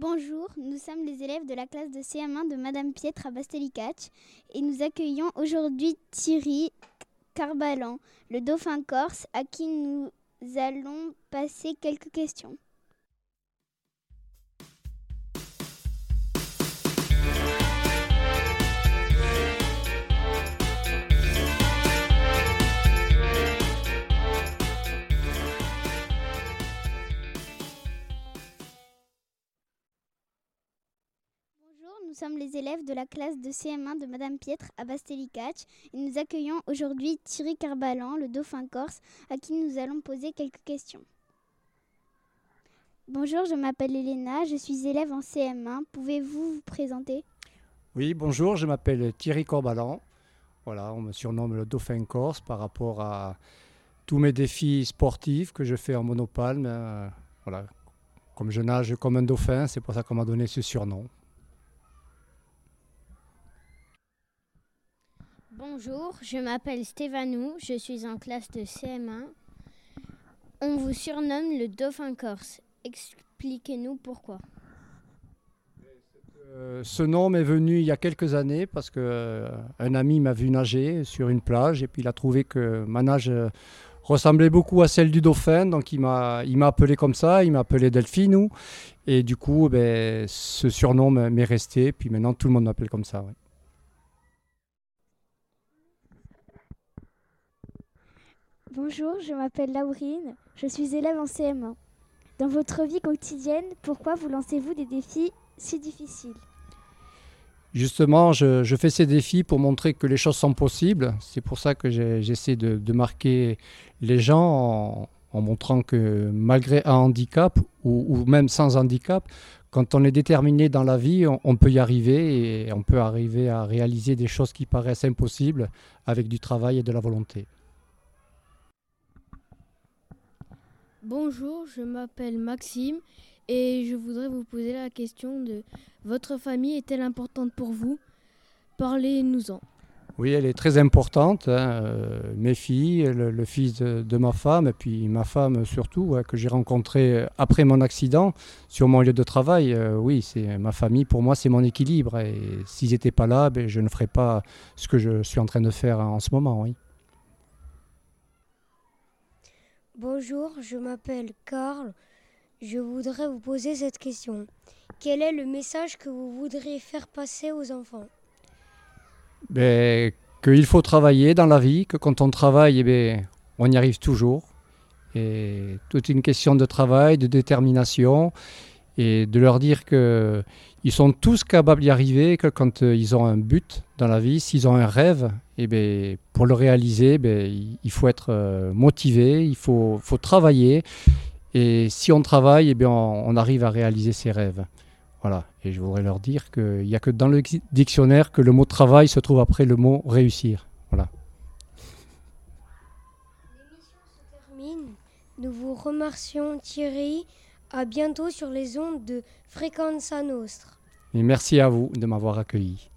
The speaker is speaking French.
Bonjour, nous sommes les élèves de la classe de CM1 de Madame Pietre à Bastelicac et nous accueillons aujourd'hui Thierry Carbalan, le dauphin corse, à qui nous allons passer quelques questions. Nous sommes les élèves de la classe de CM1 de Madame Pietre à Bastelicac et nous accueillons aujourd'hui Thierry Carbalan, le dauphin corse, à qui nous allons poser quelques questions. Bonjour, je m'appelle Elena, je suis élève en CM1. Pouvez-vous vous présenter? Oui, bonjour, je m'appelle Thierry Corbalan. Voilà, on me surnomme le dauphin corse par rapport à tous mes défis sportifs que je fais en monopalme. Euh, voilà, comme je nage comme un dauphin, c'est pour ça qu'on m'a donné ce surnom. Bonjour, je m'appelle Stévanou, je suis en classe de CM1. On vous surnomme le dauphin corse. Expliquez-nous pourquoi. Euh, ce nom m'est venu il y a quelques années parce qu'un euh, ami m'a vu nager sur une plage et puis il a trouvé que ma nage euh, ressemblait beaucoup à celle du dauphin, donc il m'a appelé comme ça, il m'a appelé Delphinou et du coup ben, ce surnom m'est resté, puis maintenant tout le monde m'appelle comme ça. Bonjour, je m'appelle Laurine, je suis élève en CM1. Dans votre vie quotidienne, pourquoi vous lancez-vous des défis si difficiles? Justement, je, fais ces défis pour montrer que les choses sont possibles. C'est pour ça que j'essaie de, marquer les gens en, montrant que malgré un handicap ou, même sans handicap, quand on est déterminé dans la vie, on, peut y arriver et on peut arriver à réaliser des choses qui paraissent impossibles avec du travail et de la volonté. Bonjour, je m'appelle Maxime et je voudrais vous poser la question de votre famille est-elle importante pour vous? Parlez-nous-en. Oui, elle est très importante. Hein, euh, mes filles, le, fils de, ma femme, et puis ma femme surtout, que j'ai rencontrée après mon accident sur mon lieu de travail. Euh, oui, c'est ma famille. Pour moi, c'est mon équilibre. Et s'ils n'étaient pas là, ben, je ne ferais pas ce que je suis en train de faire en ce moment. Oui. Bonjour, je m'appelle Karl. Je voudrais vous poser cette question. Quel est le message que vous voudriez faire passer aux enfants? Ben, Qu'il faut travailler dans la vie, que quand on travaille, eh ben, on y arrive toujours. Et toute une question de travail, de détermination, et de leur dire que ils sont tous capables d'y arriver, que quand euh, ils ont un but dans la vie, s'ils ont un rêve, et eh bien, pour le réaliser, ben, il faut être euh, motivé, il faut, faut, travailler. Et si on travaille, et bien, on, arrive à réaliser ses rêves. Voilà. Et je voudrais leur dire qu'il n'y a que dans le dictionnaire que le mot travail se trouve après le mot réussir. Voilà. L'émission se termine. Nous vous remercions Thierry. À bientôt sur les ondes de Fréquenza Nostre. Et merci à vous de m'avoir accueilli.